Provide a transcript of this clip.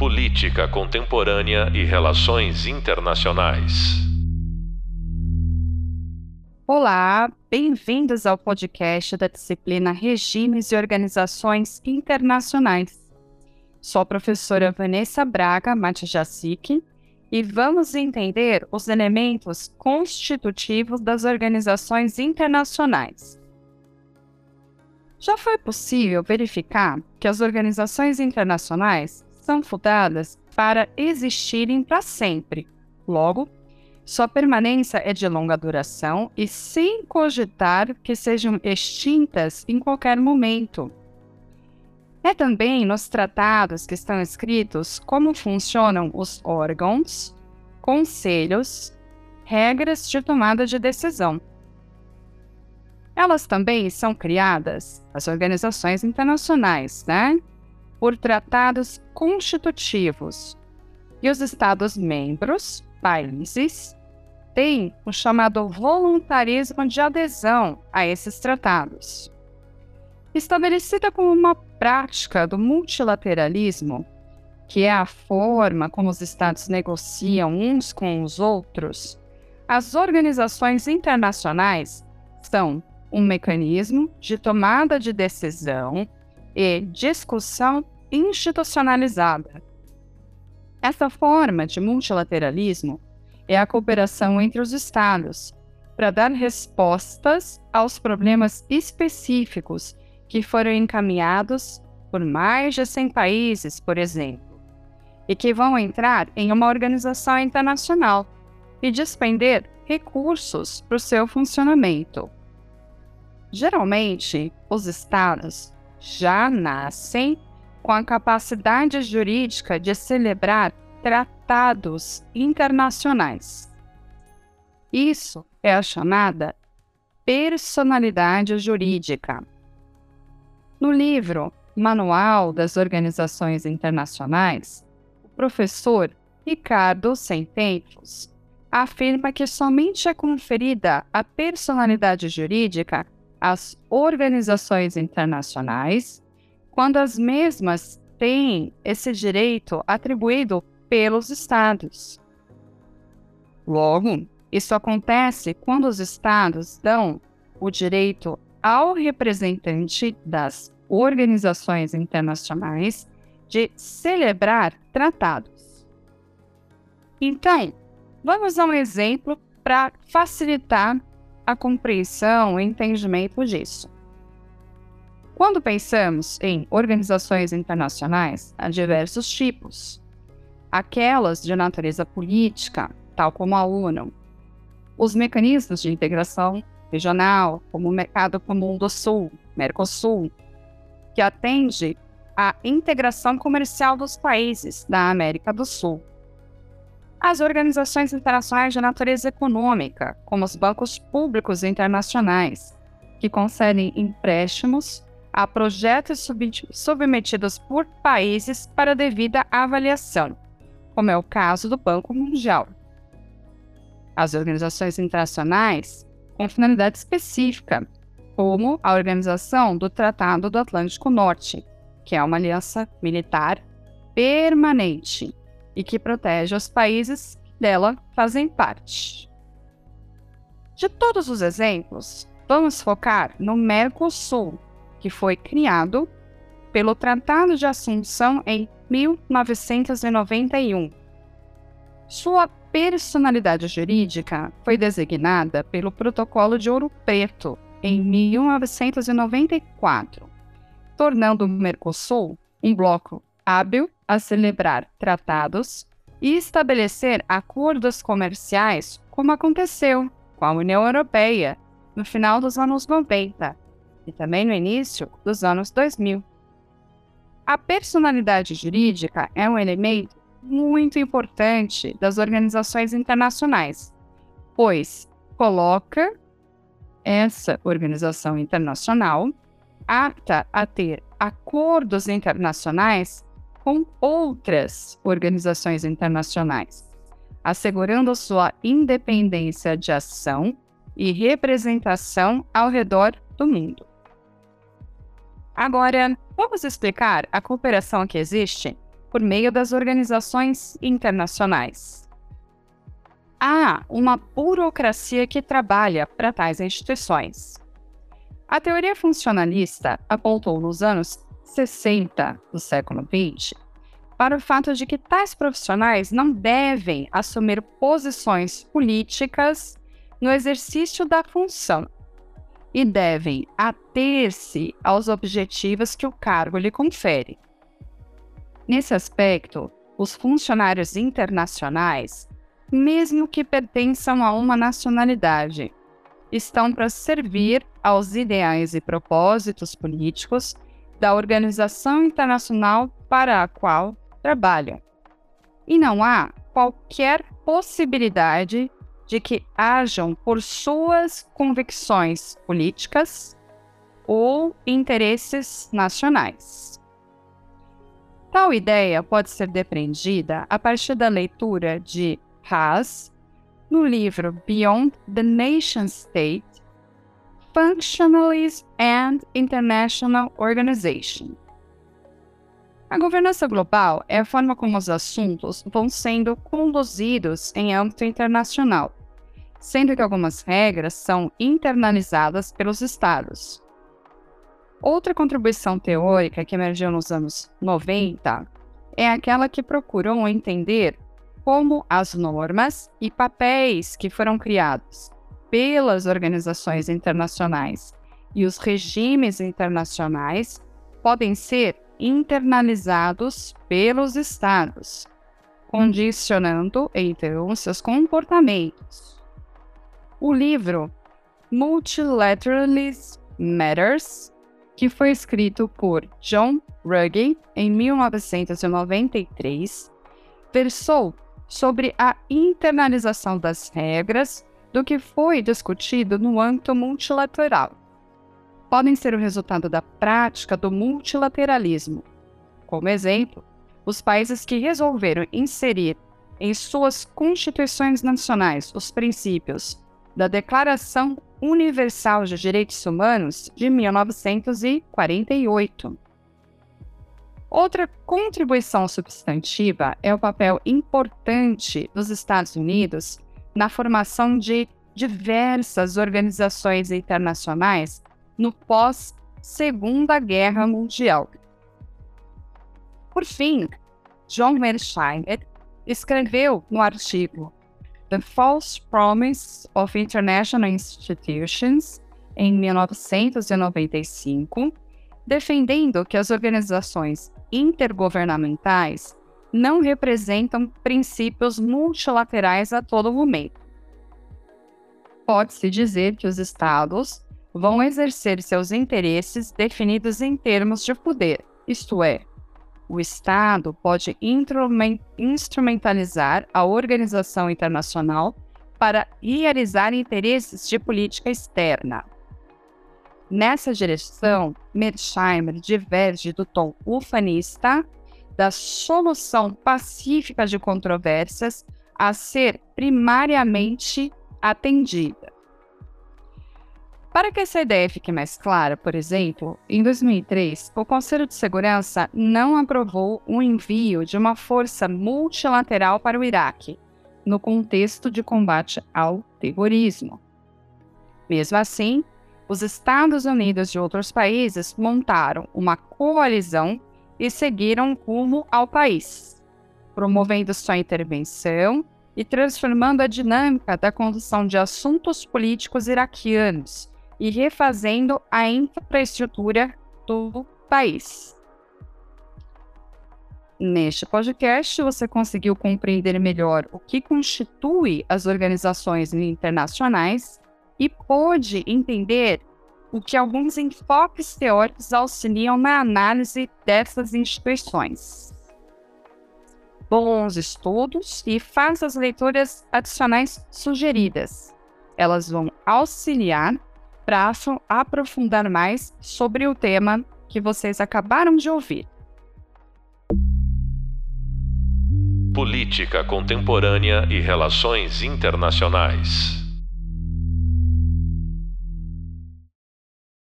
Política Contemporânea e Relações Internacionais. Olá, bem-vindos ao podcast da disciplina Regimes e Organizações Internacionais. Sou a professora Vanessa Braga Matijacic e vamos entender os elementos constitutivos das organizações internacionais. Já foi possível verificar que as organizações internacionais são fundadas para existirem para sempre. Logo, sua permanência é de longa duração e sem cogitar que sejam extintas em qualquer momento. É também nos tratados que estão escritos como funcionam os órgãos, conselhos, regras de tomada de decisão. Elas também são criadas, as organizações internacionais, né? Por tratados constitutivos. E os Estados-membros, países, têm o chamado voluntarismo de adesão a esses tratados. Estabelecida como uma prática do multilateralismo, que é a forma como os estados negociam uns com os outros, as organizações internacionais são um mecanismo de tomada de decisão e discussão institucionalizada. Essa forma de multilateralismo é a cooperação entre os estados para dar respostas aos problemas específicos que foram encaminhados por mais de 100 países, por exemplo, e que vão entrar em uma organização internacional e despender recursos para o seu funcionamento. Geralmente, os estados já nascem com a capacidade jurídica de celebrar tratados internacionais. Isso é a chamada personalidade jurídica. No livro Manual das Organizações Internacionais, o professor Ricardo Sentempos afirma que somente é conferida a personalidade jurídica às organizações internacionais quando as mesmas têm esse direito atribuído pelos Estados. Logo, isso acontece quando os Estados dão o direito ao representante das organizações internacionais de celebrar tratados. Então, vamos a um exemplo para facilitar a compreensão e entendimento disso. Quando pensamos em organizações internacionais, há diversos tipos. Aquelas de natureza política, tal como a ONU, os mecanismos de integração regional, como o Mercado Comum do Sul, Mercosul, que atende à integração comercial dos países da América do Sul. As organizações internacionais de natureza econômica, como os bancos públicos internacionais, que concedem empréstimos a projetos submetidos por países para devida avaliação, como é o caso do Banco Mundial. As organizações internacionais com finalidade específica, como a organização do Tratado do Atlântico Norte, que é uma aliança militar permanente e que protege os países que dela fazem parte. De todos os exemplos, vamos focar no Mercosul, que foi criado pelo Tratado de Assunção em 1991. Sua personalidade jurídica foi designada pelo Protocolo de Ouro Preto em 1994, tornando o Mercosul um bloco hábil a celebrar tratados e estabelecer acordos comerciais, como aconteceu com a União Europeia no final dos anos 90 e também no início dos anos 2000. A personalidade jurídica é um elemento muito importante das organizações internacionais, pois coloca essa organização internacional apta a ter acordos internacionais com outras organizações internacionais, assegurando sua independência de ação e representação ao redor do mundo. Agora, vamos explicar a cooperação que existe por meio das organizações internacionais. Há uma burocracia que trabalha para tais instituições. A teoria funcionalista apontou nos anos 60 do século XX para o fato de que tais profissionais não devem assumir posições políticas no exercício da função e devem ater-se aos objetivos que o cargo lhe confere. Nesse aspecto, os funcionários internacionais, mesmo que pertençam a uma nacionalidade, estão para servir aos ideais e propósitos políticos da organização internacional para a qual trabalham. E não há qualquer possibilidade de que hajam por suas convicções políticas ou interesses nacionais. Tal ideia pode ser depreendida a partir da leitura de Haas no livro Beyond the Nation State Functionalism and International Organization. A governança global é a forma como os assuntos vão sendo conduzidos em âmbito internacional, sendo que algumas regras são internalizadas pelos Estados. Outra contribuição teórica que emergiu nos anos 90 é aquela que procurou entender como as normas e papéis que foram criados pelas organizações internacionais e os regimes internacionais podem ser internalizados pelos Estados, condicionando então seus comportamentos. O livro Multilateralism Matters, que foi escrito por John Ruggie em 1993, versou sobre a internalização das regras do que foi discutido no âmbito multilateral. Podem ser o resultado da prática do multilateralismo. Como exemplo, os países que resolveram inserir em suas constituições nacionais os princípios da Declaração Universal de Direitos Humanos de 1948. Outra contribuição substantiva é o papel importante dos Estados Unidos na formação de diversas organizações internacionais no pós-Segunda Guerra Mundial. Por fim, John Mearsheimer escreveu no artigo The False Promise of International Institutions, em 1995, defendendo que as organizações intergovernamentais não representam princípios multilaterais a todo momento. Pode-se dizer que os Estados vão exercer seus interesses definidos em termos de poder, isto é, o Estado pode instrumentalizar a organização internacional para realizar interesses de política externa. Nessa direção, Mearsheimer diverge do tom ufanista da solução pacífica de controvérsias a ser primariamente atendida. Para que essa ideia fique mais clara, por exemplo, em 2003, o Conselho de Segurança não aprovou o envio de uma força multilateral para o Iraque, no contexto de combate ao terrorismo. Mesmo assim, os Estados Unidos e outros países montaram uma coalizão e seguiram rumo ao país, promovendo sua intervenção e transformando a dinâmica da condução de assuntos políticos iraquianos e refazendo a infraestrutura do país. Neste podcast, você conseguiu compreender melhor o que constitui as organizações internacionais e pôde entender o que alguns enfoques teóricos auxiliam na análise dessas instituições. Bons estudos e faça as leituras adicionais sugeridas. Elas vão auxiliar para aprofundar mais sobre o tema que vocês acabaram de ouvir. Política Contemporânea e Relações Internacionais.